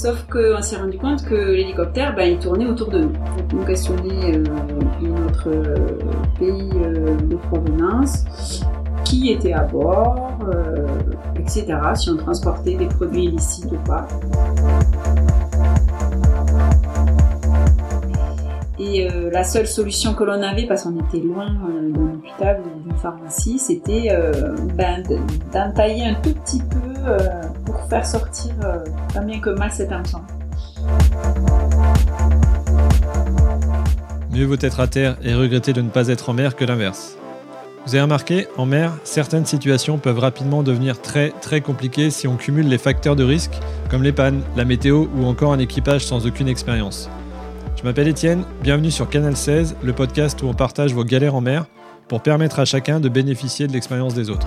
Sauf qu'on s'est rendu compte que l'hélicoptère, ben, il tournait autour de nous. Donc, on questionnait notre pays euh, de provenance, qui était à bord, euh, etc. Si on transportait des produits illicites ou pas. Et euh, la seule solution que l'on avait, parce qu'on était loin d'un hôpital ou d'une pharmacie, c'était ben, de- d'entailler un tout petit peu euh, pour faire sortir euh, tant bien que mal cet enfant. Mieux vaut être à terre et regretter de ne pas être en mer que l'inverse. Vous avez remarqué, en mer, certaines situations peuvent rapidement devenir très très compliquées si on cumule les facteurs de risque, comme les pannes, la météo ou encore un équipage sans aucune expérience. Je m'appelle Étienne, bienvenue sur Canal 16, le podcast où on partage vos galères en mer pour permettre à chacun de bénéficier de l'expérience des autres.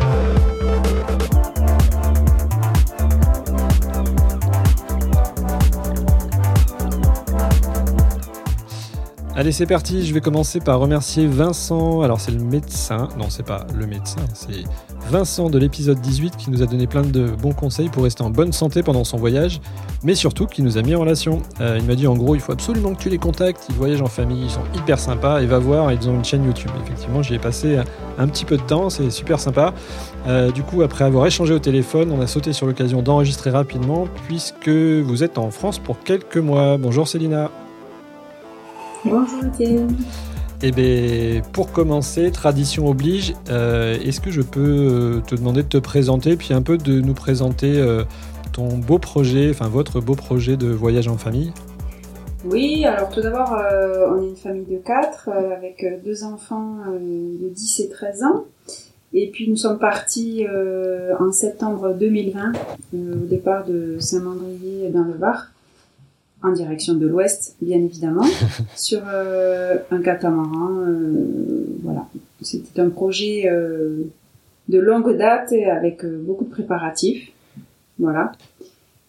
Allez, c'est parti. Je vais commencer par remercier Vincent. Alors, c'est le médecin. Non, c'est pas le médecin. C'est Vincent de l'épisode 18 qui nous a donné plein de bons conseils pour rester en bonne santé pendant son voyage, mais surtout qui nous a mis en relation. Euh, il m'a dit en gros, il faut absolument que tu les contactes. Ils voyagent en famille, ils sont hyper sympas. Et va voir, ils ont une chaîne YouTube. Effectivement, j'y ai passé un petit peu de temps. C'est super sympa. Euh, du coup, après avoir échangé au téléphone, on a sauté sur l'occasion d'enregistrer rapidement puisque vous êtes en France pour quelques mois. Bonjour Célina. Bonjour Étienne. Eh bien, pour commencer, tradition oblige, euh, est-ce que je peux euh, te demander de te présenter, puis un peu de nous présenter euh, ton beau projet, enfin votre beau projet de voyage en famille? Oui, alors tout d'abord, euh, on est une famille de quatre avec deux enfants de 10 et 13 ans. Et puis nous sommes partis en septembre 2020 euh, au départ de Saint-Mandrier dans le Var, en direction de l'ouest, bien évidemment, sur euh, un catamaran. euh, voilà, c'était un projet euh, de longue date et avec beaucoup de préparatifs. Voilà.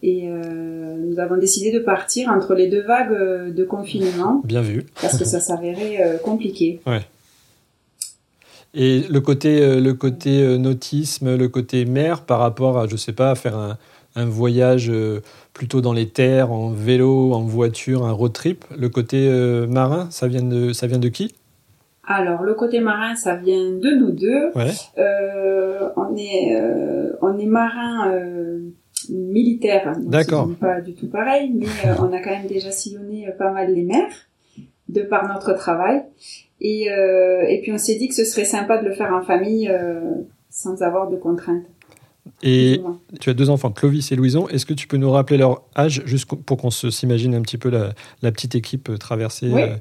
Et nous avons décidé de partir entre les deux vagues de confinement Bien vu. parce que ça s'avérait compliqué. Et le côté, le côté nautisme, le côté mer par rapport à, je sais pas, faire un, un voyage euh, plutôt dans les terres, en vélo, en voiture, un road trip, le côté euh, marin, ça vient de, ça vient de qui? Alors le côté marin, ça vient de nous deux. Ouais. Euh, on est euh, on est marin euh, militaire. D'accord. Pas du tout pareil, mais on a quand même déjà sillonné pas mal les mers de par notre travail. Et et puis on s'est dit que ce serait sympa de le faire en famille sans avoir de contraintes. Et tu as deux enfants, Clovis et Louison. Est-ce que tu peux nous rappeler leur âge, juste pour qu'on s'imagine un petit peu la, la petite équipe euh, traversée Oui. euh,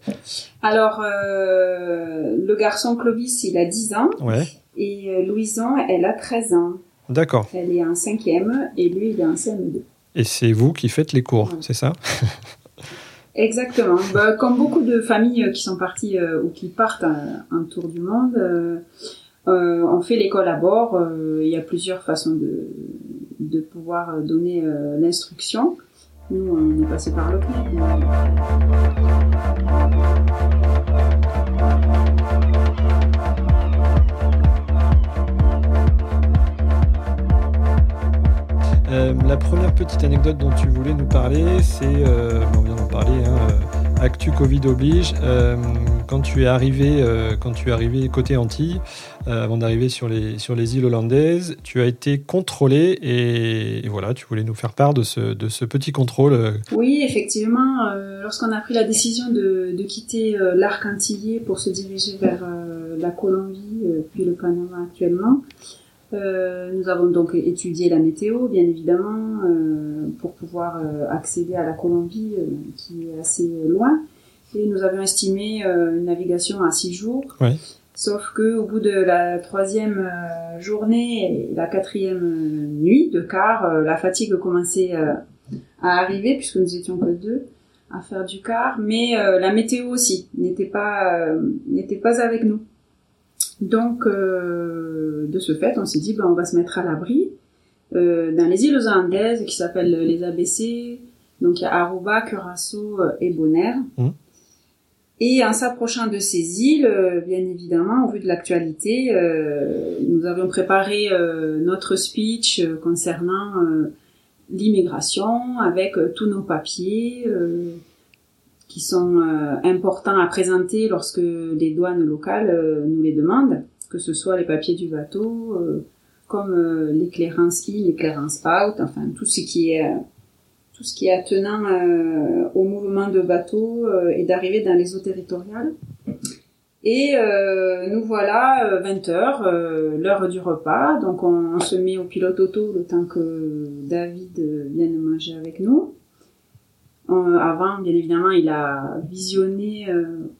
Alors euh, le garçon Clovis, il a 10 ans Ouais, et Louison, elle a 13 ans. d'accord. Elle est en cinquième et lui, il est en CM2. Et c'est vous qui faites les cours, Ouais. c'est ça? Exactement. Bah, comme beaucoup de familles qui sont parties euh, ou qui partent un, un tour du monde, euh, euh, on fait l'école à bord. euh, Il y a plusieurs façons de, pouvoir euh, donner l'instruction. Nous, on est passé par le La première petite anecdote dont tu voulais nous parler, c'est, on vient d'en parler, hein, Actu Covid oblige. Euh, quand tu es arrivé, euh, quand tu es arrivé côté Antilles, euh, avant d'arriver sur les sur les îles hollandaises, tu as été contrôlé et, et voilà, tu voulais nous faire part de ce de ce petit contrôle. Oui, effectivement, lorsqu'on a pris la décision de, de quitter l'arc antillais pour se diriger vers la Colombie, puis le Panama actuellement, nous avons donc étudié la météo, bien évidemment, euh, pour pouvoir euh, accéder à la Colombie, euh, qui est assez loin. Et nous avions estimé euh, une navigation à six jours. Ouais. Sauf que au bout de la troisième euh, journée et la quatrième euh, nuit de quart, euh, la fatigue commençait euh, à arriver puisque nous étions que deux à faire du car, mais la météo aussi n'était pas n'était pas avec nous. Donc de ce fait, on s'est dit ben on va se mettre à l'abri dans les îles Andes qui s'appellent les ABC. Donc il y a Aruba, Curaçao et Bonaire. Mmh. Et en s'approchant de ces îles, euh, bien évidemment, au vu de l'actualité, euh, nous avions préparé euh, notre speech concernant l'immigration avec tous nos papiers qui sont importants à présenter lorsque les douanes locales nous les demandent, que ce soit les papiers du bateau, comme l'éclairance I, l'éclairance out, enfin tout ce qui est tout ce qui est attenant euh, au mouvement de bateaux euh, et d'arriver dans les eaux territoriales. Et euh, nous voilà 20 heures, l'heure du repas. Donc on, se met au pilote auto le temps que David vienne manger avec nous. Avant, bien évidemment, il a visionné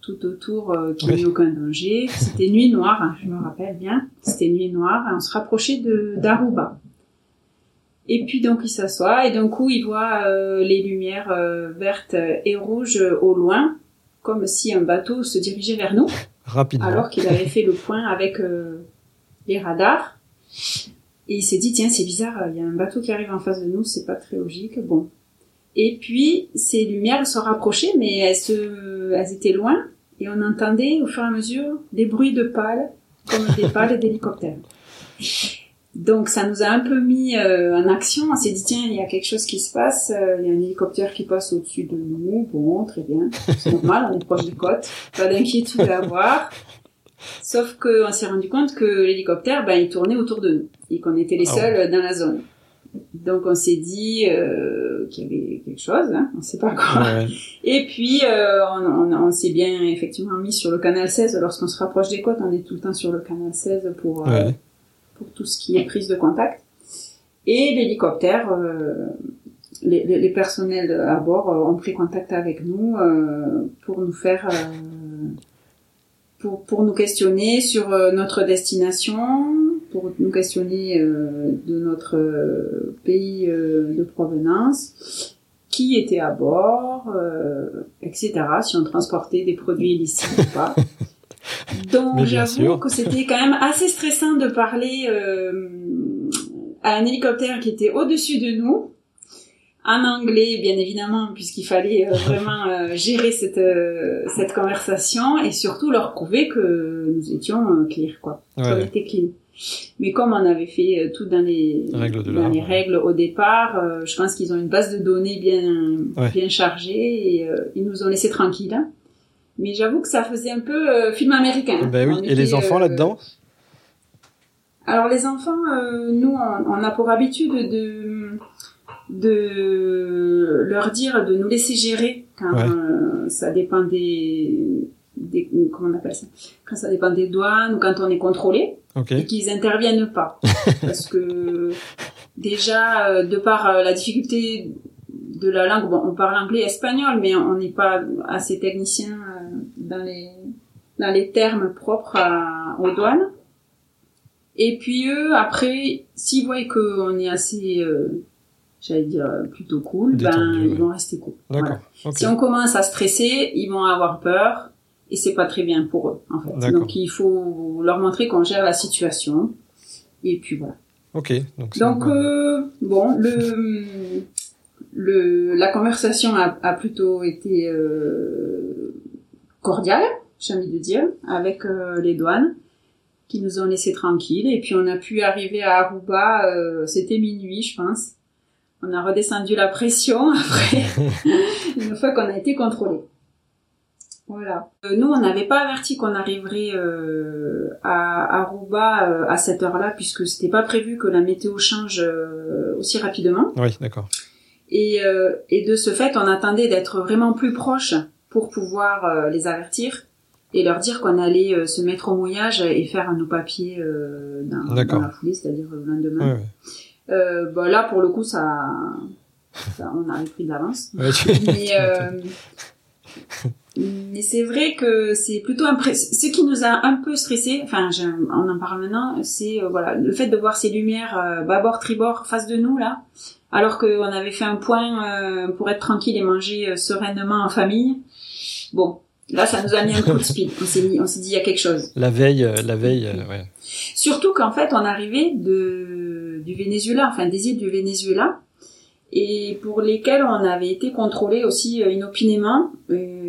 tout autour qu'il n'y ait aucun danger. C'était nuit noire, hein, je me rappelle bien. C'était nuit noire. Et on se rapprochait de d'Aruba. Et puis donc il s'assoit et d'un coup il voit euh, les lumières euh, vertes et rouges au loin, comme si un bateau se dirigeait vers nous. Rapidement. Alors qu'il avait fait le point avec euh, les radars. Et il s'est dit tiens c'est bizarre, il y a un bateau qui arrive en face de nous, c'est pas très logique. Bon. Et puis ces lumières se rapprochaient, mais elles, se... elles étaient loin et on entendait au fur et à mesure des bruits de pales, comme des pales d'hélicoptères. Donc ça nous a un peu mis euh, en action. On s'est dit tiens, il y a quelque chose qui se passe. Euh, il y a un hélicoptère qui passe au-dessus de nous. Bon, très bien, c'est normal. On est proche des côtes. Pas d'inquiétude à avoir. Sauf qu'on s'est rendu compte que l'hélicoptère, ben, il tournait autour de nous et qu'on était les ah seuls dans la zone. Donc on s'est dit euh, qu'il y avait quelque chose, hein, on sait pas quoi. Et puis euh, on, on, on s'est bien effectivement mis sur le canal 16 lorsqu'on se rapproche des côtes, on est tout le temps sur le canal 16 pour euh, tout ce qui est prise de contact. Et l'hélicoptère, euh, les, les, personnels à bord euh, ont pris contact avec nous euh, pour nous faire, pour, pour nous questionner sur notre destination, pour nous questionner de notre pays de provenance, qui était à bord, etc. Si on transportait des produits illicites ou pas. Donc j'avoue que c'était quand même assez stressant de parler euh, à un hélicoptère qui était au-dessus de nous, en anglais bien évidemment, puisqu'il fallait euh, vraiment euh, gérer cette, cette conversation et surtout leur prouver que nous étions clear, quoi, qu'on était clean. Mais comme on avait fait tout dans les règles, dans les règles au départ, je pense qu'ils ont une base de données bien, bien chargée et ils nous ont laissé tranquilles. Hein. Mais j'avoue que ça faisait un peu euh, film américain. Ben oui. Et les enfants euh, là-dedans Alors les enfants, euh, nous, on, a pour habitude de de leur dire de nous laisser gérer quand ça dépend des, des, comment on appelle ça? Quand ça dépend des douanes ou quand on est contrôlé et qu'ils interviennent pas. Parce que déjà de par la difficulté de la langue bon on parle anglais et espagnol mais on n'est pas assez technicien dans les dans les termes propres aux douanes. Et puis eux, après, s'ils voient qu'on est assez, euh, j'allais dire plutôt cool, ben ils vont rester cool. Si on commence à stresser, ils vont avoir peur et c'est pas très bien pour eux en fait. Donc il faut leur montrer qu'on gère la situation et puis voilà. Ok. Donc, donc euh, bon, le, le la conversation a, a plutôt été euh, cordial, j'ai envie de dire, avec euh, les douanes qui nous ont laissé tranquilles. Et puis on a pu arriver à Aruba, c'était minuit, je pense. On a redescendu la pression après, une fois qu'on a été contrôlé. Voilà. Euh, nous, on n'avait pas averti qu'on arriverait à Aruba à cette heure-là, puisque c'était pas prévu que la météo change aussi rapidement. Oui, d'accord. Et, et de ce fait, on attendait d'être vraiment plus proche pour pouvoir euh, les avertir et leur dire qu'on allait euh, se mettre au mouillage et faire nos papiers euh, dans, la foulée, c'est-à-dire le lendemain. bah là, pour le coup, ça, on a pris de l'avance. mais Mais c'est vrai que c'est plutôt ce qui nous a un peu stressé. Enfin, on en parle maintenant. C'est euh, voilà le fait de voir ces lumières euh, bâbord tribord face de nous là, alors qu'on avait fait un point euh, pour être tranquille et manger euh, sereinement en famille. Bon, là, ça nous a mis un coup de speed. On s'est dit, on s'est dit, il y a quelque chose. La veille, la veille, ouais. Surtout qu'en fait, on arrivait de du Venezuela, enfin des îles du Venezuela, et pour lesquelles on avait été contrôlé aussi inopinément. Euh,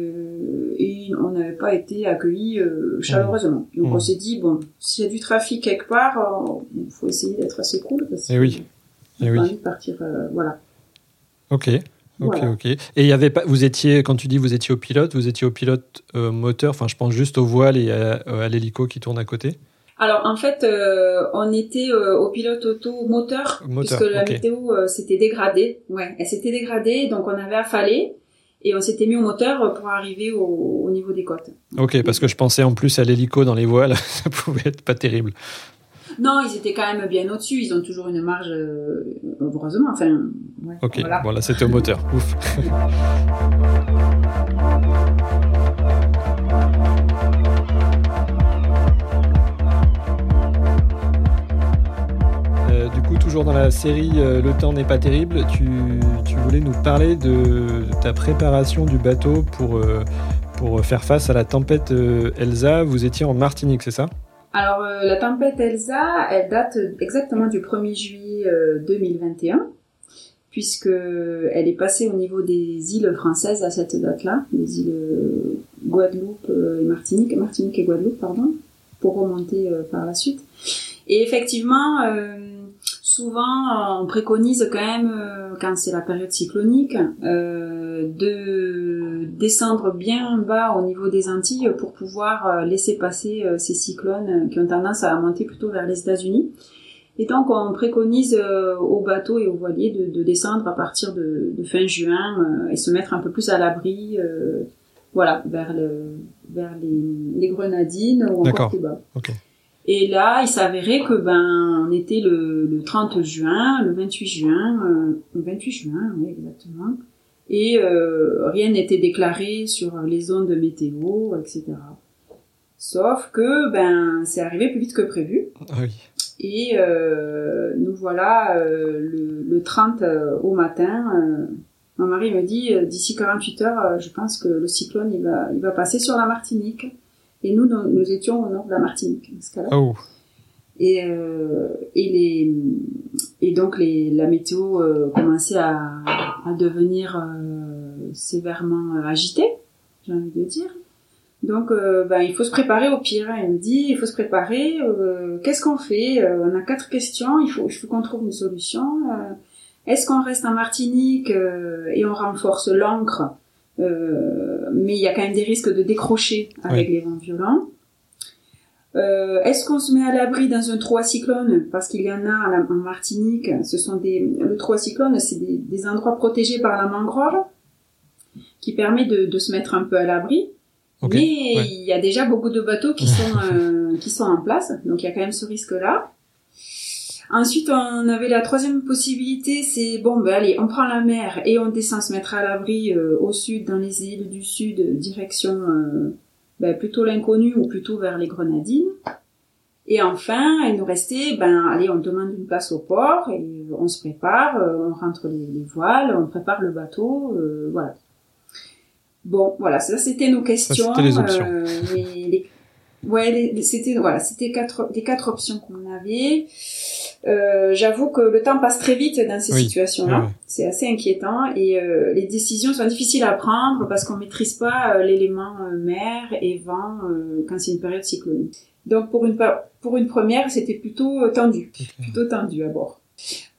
on n'avait pas été accueillis euh, chaleureusement. Donc on s'est dit bon, s'il y a du trafic quelque part, euh, il faut essayer d'être assez cool parce Et oui. Et oui. envie de partir, euh, voilà. Ok. Ok, ok. Et il y avait pas, vous étiez, quand tu dis vous étiez au pilote, vous étiez au pilote moteur, enfin je pense juste au voile et à, l'hélico qui tourne à côté alors en fait, on était au pilote auto moteur, puisque la météo s'était dégradée. Ouais, elle s'était dégradée, donc on avait affalé et on s'était mis au moteur pour arriver au, niveau des côtes. Ok, parce que je pensais en plus à l'hélico dans les voiles, ça pouvait être pas terrible. Non, ils étaient quand même bien au-dessus. Ils ont toujours une marge, euh, heureusement. Enfin, ok, voilà, voilà c'était au moteur. Ouf. dans la série euh, Le temps n'est pas terrible. Tu, voulais nous parler de ta préparation du bateau pour, euh, faire face à la tempête euh, Elsa. Vous étiez en Martinique, c'est ça? Alors, la tempête Elsa, elle date exactement du 1er juillet 2021 puisque elle est passée au niveau des îles françaises à cette date-là, les îles Guadeloupe et Martinique, Martinique et Guadeloupe, pardon, pour remonter par la suite. Et effectivement, Souvent, on préconise quand même, euh, quand c'est la période cyclonique, euh, de descendre bien bas au niveau des Antilles pour pouvoir euh, laisser passer ces cyclones qui ont tendance à monter plutôt vers les États-Unis. Et donc, on préconise aux bateaux et aux voiliers de, descendre à partir de, fin juin et se mettre un peu plus à l'abri, voilà, vers, le, vers les, Grenadines ou encore plus bas. Et là, il s'avérait que ben on était le, le 30 juin, le 28 juin, euh, le 28 juin, oui exactement. Et euh, rien n'était déclaré sur les zones de météo, etc. Sauf que ben c'est arrivé plus vite que prévu. Ah oui. Et euh, nous voilà euh, le, le, 30 euh, au matin. mon mari me dit d'ici 48 heures, je pense que le cyclone il va il va passer sur la Martinique. Et nous, nous étions au nord de la Martinique, dans ce cas-là. Oh. Et, euh, et, les, et donc les, la météo euh, commençait à, à devenir euh, sévèrement euh, agitée, j'ai envie de dire. Donc, euh, ben, il faut se préparer au pire. Hein. Il me dit, il faut se préparer. Euh, qu'est-ce qu'on fait On a quatre questions. Il faut, il faut qu'on trouve une solution. Est-ce qu'on reste en Martinique et on renforce l'encre euh, mais il y a quand même des risques de décrocher avec les vents violents. Euh, Est-ce qu'on se met à l'abri dans un trou à cyclone Parce qu'il y en a en Martinique. Ce sont des le trou à cyclone, c'est des, des, endroits protégés par la mangrove qui permet de, de se mettre un peu à l'abri. Mais il y a déjà beaucoup de bateaux qui sont euh, qui sont en place, donc il y a quand même ce risque-là. Ensuite, on avait la troisième possibilité, c'est bon, ben allez, on prend la mer et on descend se mettre à l'abri euh, au sud, dans les îles du sud, direction euh, ben, plutôt l'inconnu ou plutôt vers les Grenadines. Et enfin, il nous restait, ben allez, on demande une place au port et on se prépare, euh, on rentre les, voiles, on prépare le bateau, voilà. Bon, voilà, ça c'était nos questions. les. Ouais, c'était voilà, c'était quatre les quatre options qu'on avait. Euh, J'avoue que le temps passe très vite dans ces situations-là. C'est assez inquiétant et euh, les décisions sont difficiles à prendre parce qu'on maîtrise pas euh, l'élément euh, mer et vent quand c'est une période cyclonique. Donc pour une pour une première, c'était plutôt tendu, plutôt tendu à bord.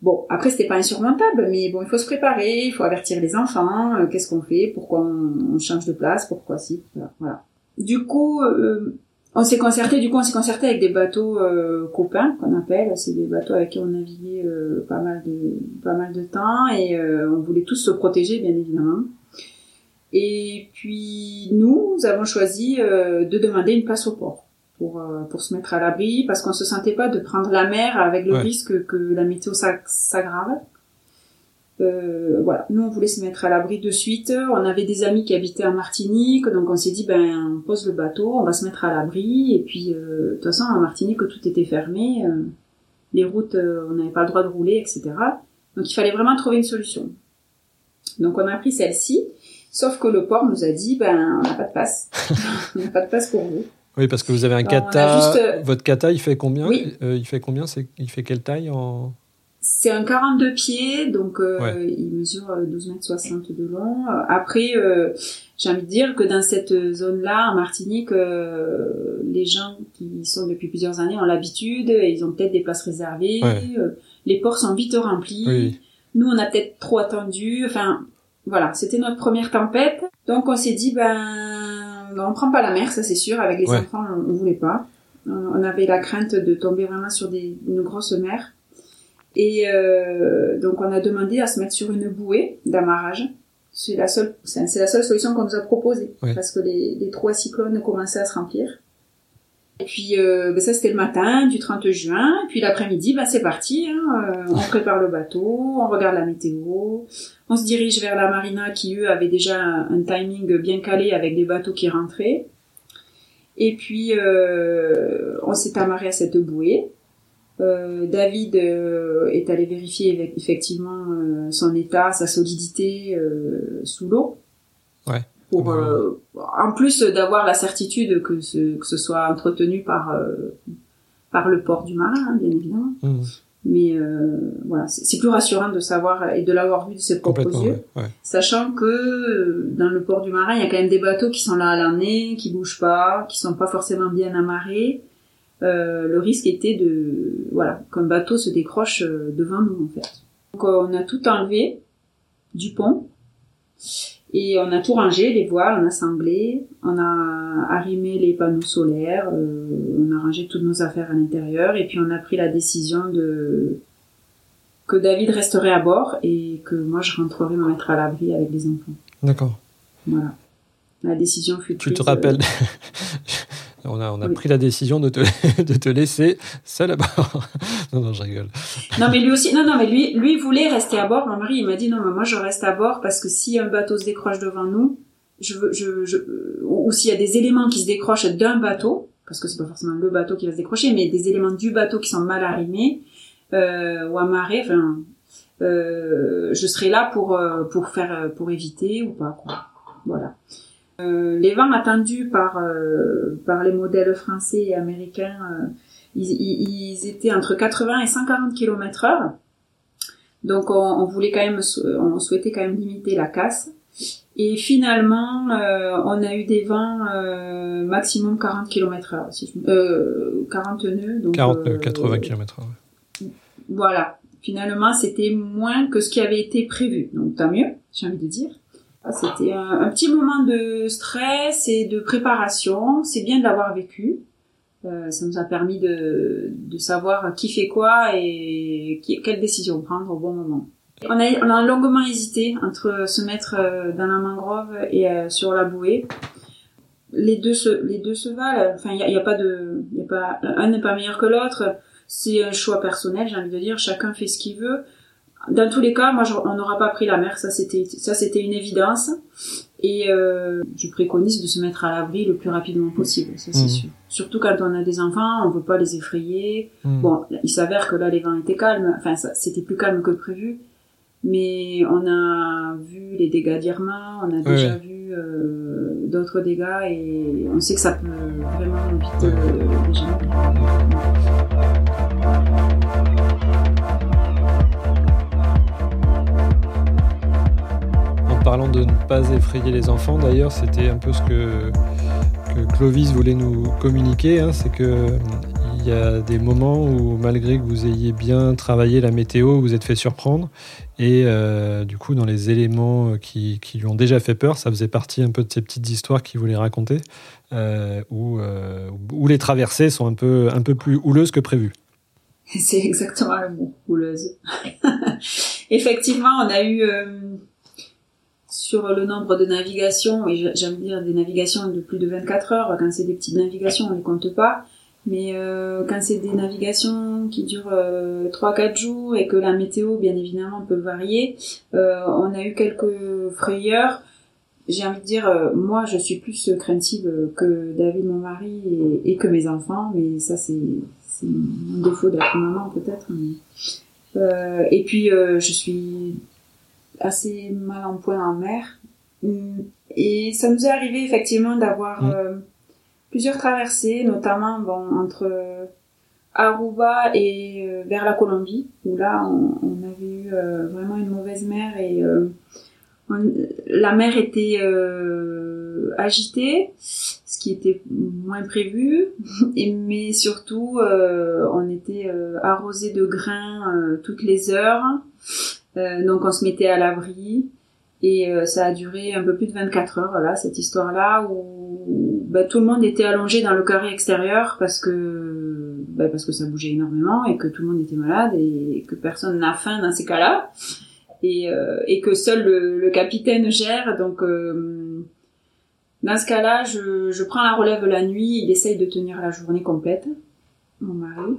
Bon, après c'était pas insurmontable, mais bon, il faut se préparer, il faut avertir les enfants, qu'est-ce qu'on fait, pourquoi on, on, change de place, pourquoi si, voilà. Du coup, euh, on s'est concerté, du coup, on s'est concerté avec des bateaux euh, copains qu'on appelle. C'est des bateaux avec qui on naviguait euh, pas mal de pas mal de temps et euh, on voulait tous se protéger, bien évidemment. Et puis nous, nous avons choisi de demander une place au port pour pour se mettre à l'abri parce qu'on se sentait pas de prendre la mer avec le risque que la météo s'aggrave. Euh, voilà, nous on voulait se mettre à l'abri de suite. On avait des amis qui habitaient en Martinique, donc on s'est dit ben on pose le bateau, on va se mettre à l'abri. Et puis euh, de toute façon en Martinique tout était fermé, euh, les routes euh, on n'avait pas le droit de rouler, etc. Donc il fallait vraiment trouver une solution. Donc on a pris celle-ci, sauf que le port nous a dit ben on n'a pas de passe, on n'a pas de passe pour vous. Oui, parce que vous avez un kata. juste, euh, Votre kata, il fait combien? Oui. Euh, Il fait combien? Il fait quelle taille en C'est un 42 pieds, donc euh, Ouais. il mesure euh, 12 mètres 60 de long. Euh, Après, euh, j'ai envie de dire que dans cette zone-là, en Martinique, euh, les gens qui y sont depuis plusieurs années ont l'habitude, et ils ont peut-être des places réservées, Ouais. euh, les ports sont vite remplis. Oui. Nous, on a peut-être trop attendu. Enfin, voilà, c'était notre première tempête. Donc, on s'est dit, ben, on prend pas la mer, ça c'est sûr. Avec les Ouais. enfants, on, on voulait pas. Euh, On avait la crainte de tomber vraiment sur des, une grosse mer. Et euh, donc, on a demandé à se mettre sur une bouée d'amarrage. C'est la seule, c'est la seule solution qu'on nous a proposée Ouais. parce que les, les trois cyclones commençaient à se remplir. Et puis euh, ben ça c'était le matin du 30 juin. Et puis l'après-midi, ben c'est parti. Hein, euh, on prépare le bateau, on regarde la météo, on se dirige vers la marina qui eux avait déjà un, un timing bien calé avec des bateaux qui rentraient. Et puis euh, on s'est amarré à cette bouée. Euh, David euh, est allé vérifier eff- effectivement euh, son état, sa solidité euh, sous l'eau. Ouais. Pour, euh, en plus d'avoir la certitude que ce, que ce soit entretenu par euh, par le port du marin, hein, bien évidemment. Mmh. Mais euh, voilà, c'est plus rassurant de savoir et de l'avoir vu de ses propres yeux, ouais. Ouais. sachant que euh, dans le port du marin, il y a quand même des bateaux qui sont là à l'année, qui bougent pas, qui sont pas forcément bien amarrés. Euh, le risque était de voilà qu'un bateau se décroche euh, devant nous en fait. Donc on a tout enlevé du pont et on a tout rangé, les voiles, on a sanglé, on a arrimé les panneaux solaires, euh, on a rangé toutes nos affaires à l'intérieur et puis on a pris la décision de que David resterait à bord et que moi je rentrerai me mettre à l'abri avec les enfants. D'accord. Voilà. La décision fut Tu te euh, rappelles On a, on a Oui. pris la décision de te, de te laisser seul à bord. non, non, je rigole. Non mais lui aussi, non non mais lui, lui voulait rester à bord. Mon mari il m'a dit non mais moi je reste à bord parce que si un bateau se décroche devant nous, je veux, je, je, ou, ou s'il y a des éléments qui se décrochent d'un bateau, parce que c'est pas forcément le bateau qui va se décrocher, mais des éléments du bateau qui sont mal arrimés euh, ou amarrés, enfin, euh, je serai là pour euh, pour faire pour éviter ou pas quoi. Voilà. Euh, les vents attendus par euh, par les modèles français et américains, euh, ils, ils, étaient entre 80 et 140 km heure. Donc on, on voulait quand même, on souhaitait quand même limiter la casse. Et finalement, euh, on a eu des vents euh, maximum 40 km heure, si je, me- euh, 40 nœuds. Donc, 40 euh, 80 km h Voilà. Finalement, c'était moins que ce qui avait été prévu. Donc tant mieux, j'ai envie de dire. Ah, C'était un, petit moment de stress et de préparation. C'est bien de l'avoir vécu. Euh, ça nous a permis de, de savoir qui fait quoi et qui, quelle décision prendre au bon moment. On a, on a longuement hésité entre se mettre euh, dans la mangrove et euh, sur la bouée. Les deux se, les deux se valent. Enfin, il y a, y a pas de, y a pas, un n'est pas meilleur que l'autre. C'est un choix personnel, j'ai envie de dire. Chacun fait ce qu'il veut. Dans tous les cas, moi, je- on n'aura pas pris la mer. Ça, c'était, ça, c'était une évidence. Et euh, je préconise de se mettre à l'abri le plus rapidement possible. Ça, c'est Mhm. sûr. Surtout quand on a des enfants, on veut pas les effrayer. Mmh. Bon, il s'avère que là, les vents étaient calmes. Enfin, c'était plus calme que prévu. Mais on a vu les dégâts d'Irma, on a déjà vu euh, d'autres dégâts et on sait que ça peut vraiment vite euh. En parlant de ne pas effrayer les enfants, d'ailleurs, c'était un peu ce que, Clovis voulait nous communiquer, hein, c'est que euh, il y a des moments où, malgré que vous ayez bien travaillé la météo, vous êtes fait surprendre, et euh, du coup, dans les éléments qui, qui lui ont déjà fait peur, ça faisait partie un peu de ces petites histoires qu'il voulait raconter, euh, où, euh, où les traversées sont un peu, un peu plus houleuses que prévu. C'est exactement le mot, houleuse. Effectivement, on a eu euh, sur le nombre de navigations, et j'aime dire des navigations de plus de 24 heures, quand c'est des petites navigations, on les compte pas, Mais euh, quand c'est des navigations qui durent euh, 3-4 jours et que la météo, bien évidemment, peut varier, euh, on a eu quelques frayeurs. J'ai envie de dire, euh, moi, je suis plus craintive que David, mon mari, et, que mes enfants, mais ça, c'est un défaut d'être maman, peut-être. et puis, je suis assez mal en point en mer. Hum, Et ça nous est arrivé, effectivement, d'avoir... Mm. euh, plusieurs traversées, notamment bon, entre Aruba et euh, vers la Colombie, où là on, on avait eu euh, vraiment une mauvaise mer et euh, on- la mer était euh, agitée, ce qui était moins prévu, et, mais surtout euh, on était euh, arrosé de grains euh, toutes les heures, Euh, donc on se mettait à l'abri. Et euh, ça a duré un peu plus de 24 heures, là, cette histoire-là, où bah, tout le monde était allongé dans le carré extérieur parce que bah, parce que ça bougeait énormément et que tout le monde était malade et que personne n'a faim dans ces cas-là et, euh, et que seul le, le capitaine gère. Donc euh, dans ce cas-là, je, je prends la relève la nuit. Il essaye de tenir la journée complète, mon mari.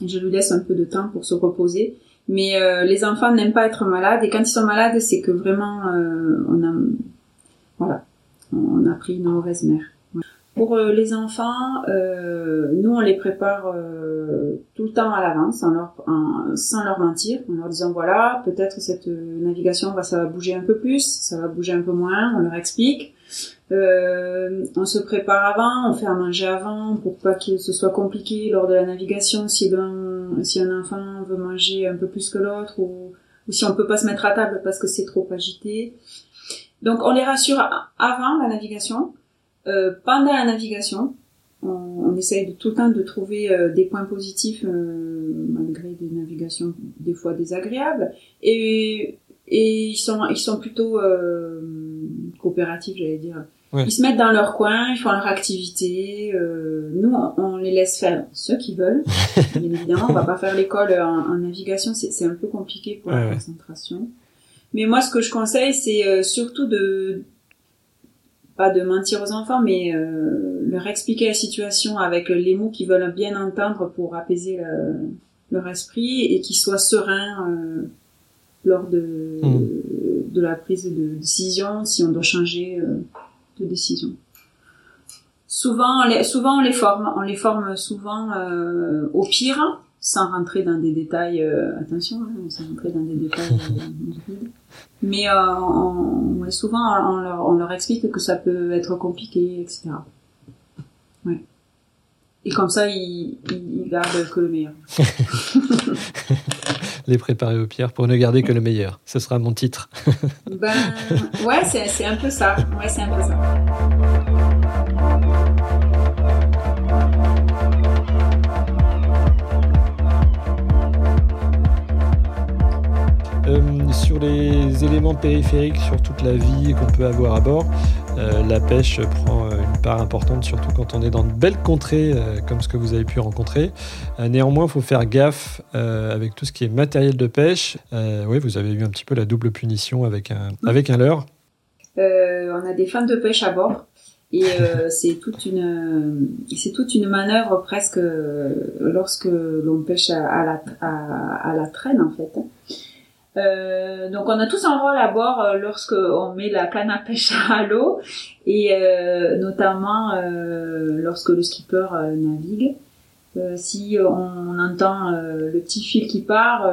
Et je lui laisse un peu de temps pour se reposer. Mais euh, les enfants n'aiment pas être malades et quand ils sont malades, c'est que vraiment euh, on a voilà, on a pris une mauvaise mère. Pour euh, les enfants, euh, nous on les prépare tout le temps à l'avance, sans leur mentir, en leur disant voilà, peut-être cette navigation va ça va bouger un peu plus, ça va bouger un peu moins, on leur explique. Euh, on se prépare avant, on fait à manger avant pour pas que ce soit compliqué lors de la navigation si un, si un enfant veut manger un peu plus que l'autre ou, si on peut pas se mettre à table parce que c'est trop agité. Donc on les rassure avant la navigation, euh, pendant la navigation, on, essaye de, tout le temps de trouver euh, des points positifs euh, malgré des navigations des fois désagréables et, et ils sont ils sont plutôt euh, coopératifs j'allais dire. Ouais. Ils se mettent dans leur coin, ils font leur activité. euh, nous, on, les laisse faire ce qu'ils veulent. Bien évidemment, on va pas faire l'école en, en navigation, c'est un peu compliqué pour Ouais, la ouais. concentration. Mais moi, ce que je conseille, c'est euh, surtout de pas de mentir aux enfants, mais euh, leur expliquer la situation avec les mots qu'ils veulent bien entendre pour apaiser le- leur esprit et qu'ils soient sereins euh, lors de, Mm. de la prise de décision, si on doit changer euh, de décision. Souvent, on les, souvent on les forme, on les forme souvent euh, au pire, sans rentrer dans des détails. euh, attention, hein, sans rentrer dans des détails. euh. Mais euh, on, ouais, souvent, on leur, on leur explique que ça peut être compliqué, etc. Ouais. Et comme ça, ils ils gardent que le meilleur. Les préparer aux pierres pour ne garder que le meilleur. Ce sera mon titre. Ben, ouais, c'est un peu ça. Ouais, c'est un peu ça. Euh, sur les éléments périphériques, sur toute la vie qu'on peut avoir à bord, euh, la pêche prend euh, part importante, surtout quand on est dans de belles contrées euh, comme ce que vous avez pu rencontrer. Euh, néanmoins, il faut faire gaffe euh, avec tout ce qui est matériel de pêche. Oui, vous avez eu un petit peu la double punition avec un, avec un leurre. On a des fins de pêche à bord et c'est toute une c'est toute une manœuvre presque lorsque l'on pêche à, à la à, à la traîne en fait. Euh, donc on a tous un rôle à bord euh, lorsque on met la canne à pêche à l'eau et euh, notamment euh, lorsque le skipper euh, navigue. Si on entend euh, le petit fil qui part,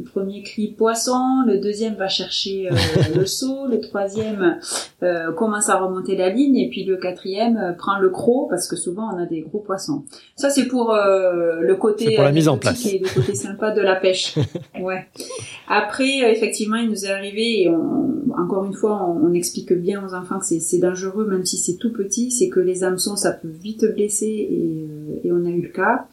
le premier crie poisson, le deuxième va chercher euh, le seau, le troisième euh, commence à remonter la ligne et puis le quatrième euh, prend le croc parce que souvent on a des gros poissons. Ça c'est pour le côté pour la mise en place. et le côté sympa de la pêche. ouais. Après effectivement il nous est arrivé et on, encore une fois on, on explique bien aux enfants que c'est- dangereux même si c'est tout petit, c'est que les hameçons ça peut vite blesser et, et on a eu le cas.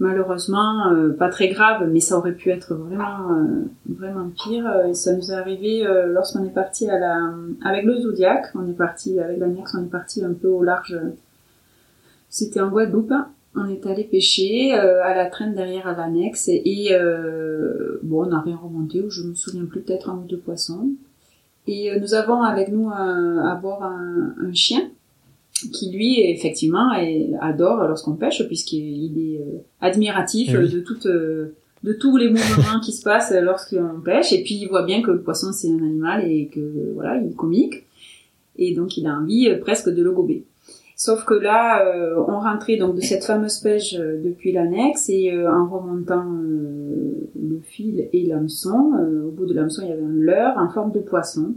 Malheureusement, euh, pas très grave, mais ça aurait pu être vraiment, euh, vraiment pire. Euh, Et ça nous est arrivé euh, lorsqu'on est parti à la, avec le Zodiac. On est parti avec l'annexe, on est parti un peu au large. C'était en Guadeloupe. On est allé pêcher euh, à la traîne derrière à l'annexe et euh, bon, on n'a rien remonté. ou Je me souviens plus peut-être un ou deux poissons. Et euh, nous avons avec nous à bord un, un chien qui lui effectivement adore lorsqu'on pêche puisqu'il est admiratif Eh oui. de toute de tous les mouvements qui se passent lorsqu'on pêche et puis il voit bien que le poisson c'est un animal et que voilà il est comique et donc il a envie euh, presque de le gober. Sauf que là, euh, on rentrait donc de cette fameuse pêche euh, depuis l'annexe et euh, en remontant euh, le fil et l'hameçon, euh, au bout de l'hameçon il y avait un leurre en forme de poisson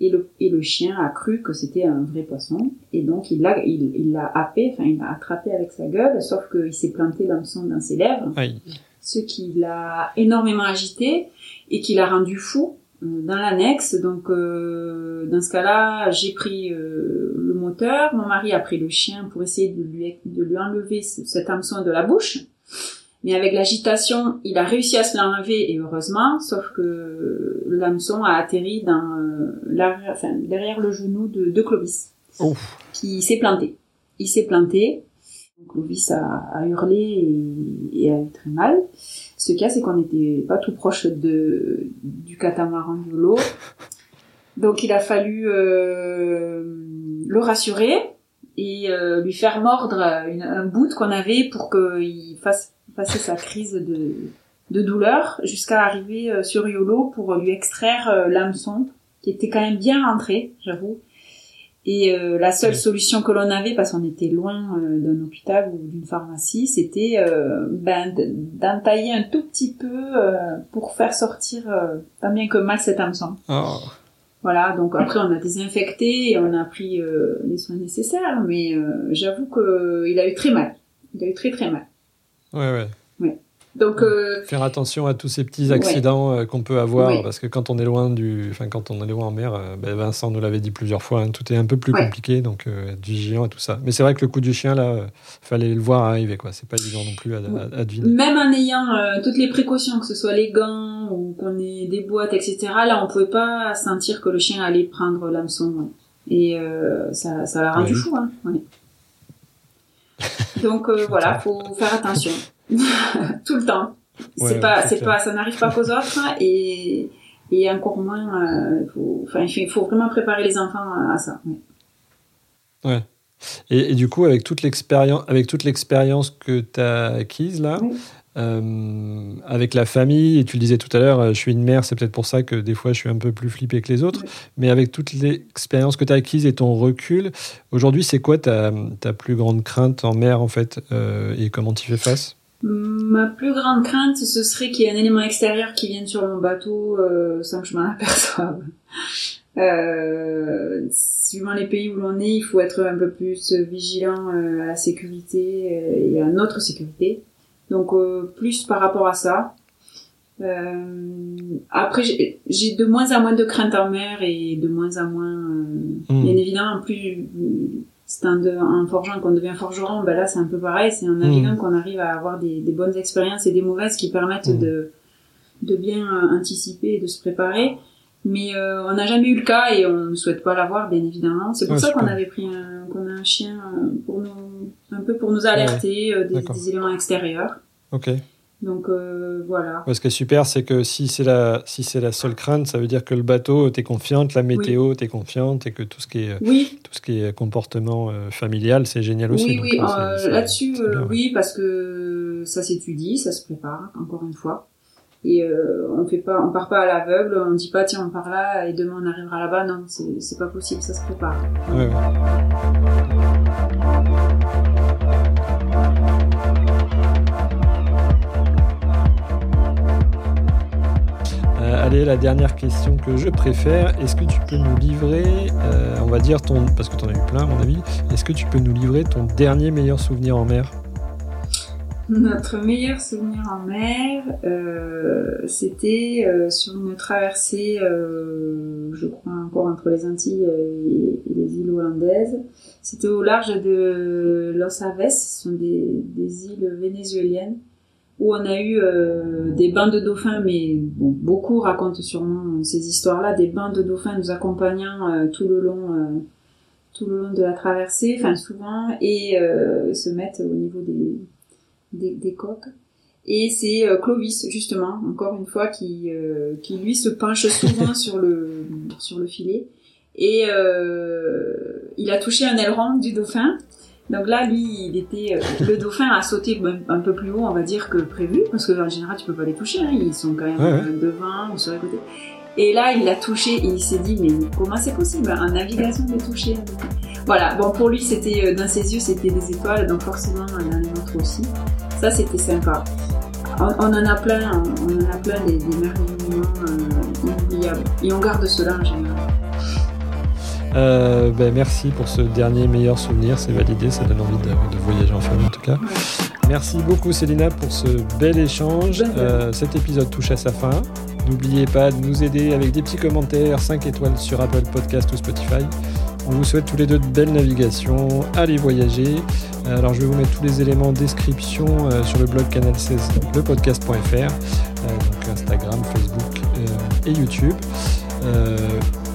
et le, et le chien a cru que c'était un vrai poisson et donc il l'a il, il l'a happé, enfin il l'a attrapé avec sa gueule, sauf qu'il s'est planté l'hameçon dans ses lèvres Aïe. ce qui l'a énormément agité et qui l'a rendu fou euh, dans l'annexe. Donc, euh, dans ce cas-là, j'ai pris euh, le moteur, mon mari a pris le chien pour essayer de lui, de lui enlever ce- cet hameçon de la bouche. Mais avec l'agitation, il a réussi à se l'enlever et heureusement, sauf que l'hameçon a atterri dans euh, enfin, derrière le genou de, de Clovis, Ouf. qui s'est planté. Il s'est planté. Clovis a, a hurlé et, et a eu très mal. Ce cas, c'est qu'on n'était pas tout proche de, du catamaran de l'eau. Donc il a fallu euh, le rassurer et euh, lui faire mordre une- un bout qu'on avait pour qu'il fasse passer sa crise de, de douleur jusqu'à arriver euh, sur Yolo pour lui extraire euh, l'hameçon qui était quand même bien rentré, j'avoue. Et euh, la seule solution que l'on avait, parce qu'on était loin euh, d'un hôpital ou d'une pharmacie, c'était euh, ben, d'entailler un tout petit peu euh, pour faire sortir euh, tant bien que mal cet hameçon. Oh. Voilà, donc après on a désinfecté et on a pris euh, les soins nécessaires, mais euh, j'avoue que il a eu très mal. Il a eu très très mal. Ouais, ouais. Donc euh, Faire attention à tous ces petits accidents euh, qu'on peut avoir, Oui. parce que quand on est loin du, enfin quand on est loin en mer, euh, ben, Vincent nous l'avait dit plusieurs fois, hein, tout est un peu plus Ouais. compliqué, donc euh, être vigilant et tout ça. Mais c'est vrai que le coup du chien là, fallait le voir arriver, quoi. C'est pas évident non plus à, à- à deviner. même en ayant euh, toutes les précautions, que ce soit les gants ou qu'on ait des boîtes, etc. Là, on pouvait pas sentir que le chien allait prendre l'hameçon. ouais. Et ça, ça l'a rendu fou. Hein, ouais. Donc euh, voilà, faut faire attention tout le temps. Ouais, c'est pas, c'est pas, ça n'arrive pas qu'aux autres et et encore moins. euh, faut, enfin, il faut- vraiment préparer les enfants à ça. ouais. Et, et du coup, avec toute l'expérience, avec toute l'expérience que tu as acquise là, Oui. Euh, avec la famille, et tu le disais tout à l'heure, euh, je suis une mère, c'est peut-être pour ça que des fois je suis un peu plus flippé que les autres, mais avec toute l'expérience que tu as acquise et ton recul, aujourd'hui, c'est quoi ta, ta plus grande crainte en mer en fait, euh, et comment tu fais face? Ma plus grande crainte, ce serait qu'il y ait un élément extérieur qui vienne sur mon bateau euh, sans que je m'en aperçoive. Euh, suivant les pays où l'on est, il faut être un peu plus vigilant à la sécurité et à notre sécurité. Donc euh, plus par rapport à ça. Euh, après, j'ai- j'ai de moins en moins de crainte en mer et de moins en moins, euh, Hmm. bien évidemment, plus c'est un, de- un forgeant qu'on devient forgeron, ben là c'est un peu pareil, c'est en naviguant qu'on arrive à avoir des, des bonnes expériences et des mauvaises qui permettent Mm. de, de bien euh, anticiper et de se préparer. Mais euh, on n'a jamais eu le cas et on ne souhaite pas l'avoir, bien évidemment. C'est pour Ouais, ça qu'on avait pris un, qu'on a un chien euh, pour nous, un peu pour nous alerter euh, des, éléments extérieurs. Ok. Donc euh, voilà. Ce qui est super, c'est que si c'est la, si c'est la seule crainte, ça veut dire que le bateau, tu es confiante, la météo, tu es confiante, et que tout ce qui est, Oui, tout ce qui est comportement euh, familial, c'est génial aussi. oui, donc, oui. euh, Là-dessus, ouais. oui, parce que ça s'étudie, ça se prépare, encore une fois. Et euh, on fait pas, on part pas à l'aveugle, on dit pas tiens on part là et demain on arrivera là-bas. Non, c'est pas possible, ça se prépare. Ouais, ouais. Euh, allez, la dernière question que je préfère. Est-ce que tu peux nous livrer, euh, on va dire ton, parce que tu en as eu plein à mon avis, est-ce que tu peux nous livrer ton dernier meilleur souvenir en mer? Notre meilleur souvenir en mer, euh, c'était euh, sur une traversée, euh, je crois encore entre les Antilles et, et les îles hollandaises. C'était au large de Los Aves, ce sont des, îles vénézuéliennes, où on a eu euh, des bancs de dauphins, mais bon, beaucoup racontent sûrement ces histoires-là, des bancs de dauphins nous accompagnant euh, tout le long. euh, tout le long de la traversée, enfin souvent, et euh, se mettent au niveau des, des, des coques. Et c'est euh, Clovis, justement, encore une fois, qui, euh, qui lui se penche souvent sur le, sur le filet Et euh, il a touché un aileron du dauphin. Donc là, lui, il était, euh, le dauphin a sauté un peu plus haut, on va dire, que prévu, parce que en général, tu peux pas les toucher, hein, ils sont quand même Ouais, devant ou sur les côtés. Et là, il l'a touché et il s'est dit, mais comment c'est possible En navigation, de toucher? un Voilà, bon, pour lui, c'était, dans ses yeux, c'était des étoiles, donc forcément, dans les nôtres aussi. Ça, c'était sympa. On, on en a plein, on, on en a plein des, des merveillements euh, inoubliables. Et on garde cela en général. Euh, ben, merci pour ce dernier meilleur souvenir, c'est validé, ça donne envie de, de voyager en famille en tout cas. Merci beaucoup Célina pour ce bel échange. Ben, ben. Euh, cet épisode touche à sa fin. N'oubliez pas de nous aider avec des petits commentaires, 5 étoiles sur Apple Podcast ou Spotify. On vous souhaite tous les deux de belles navigations. Allez voyager. Alors je vais vous mettre tous les éléments en description euh, sur le blog canal 16 lepodcast.fr, euh, donc Instagram, Facebook euh, et YouTube. Euh,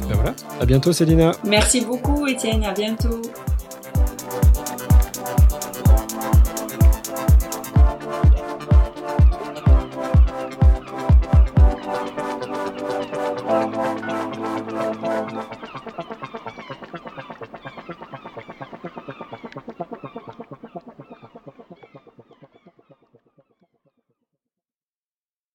ben voilà. À bientôt Célina. Merci beaucoup, Étienne. À bientôt.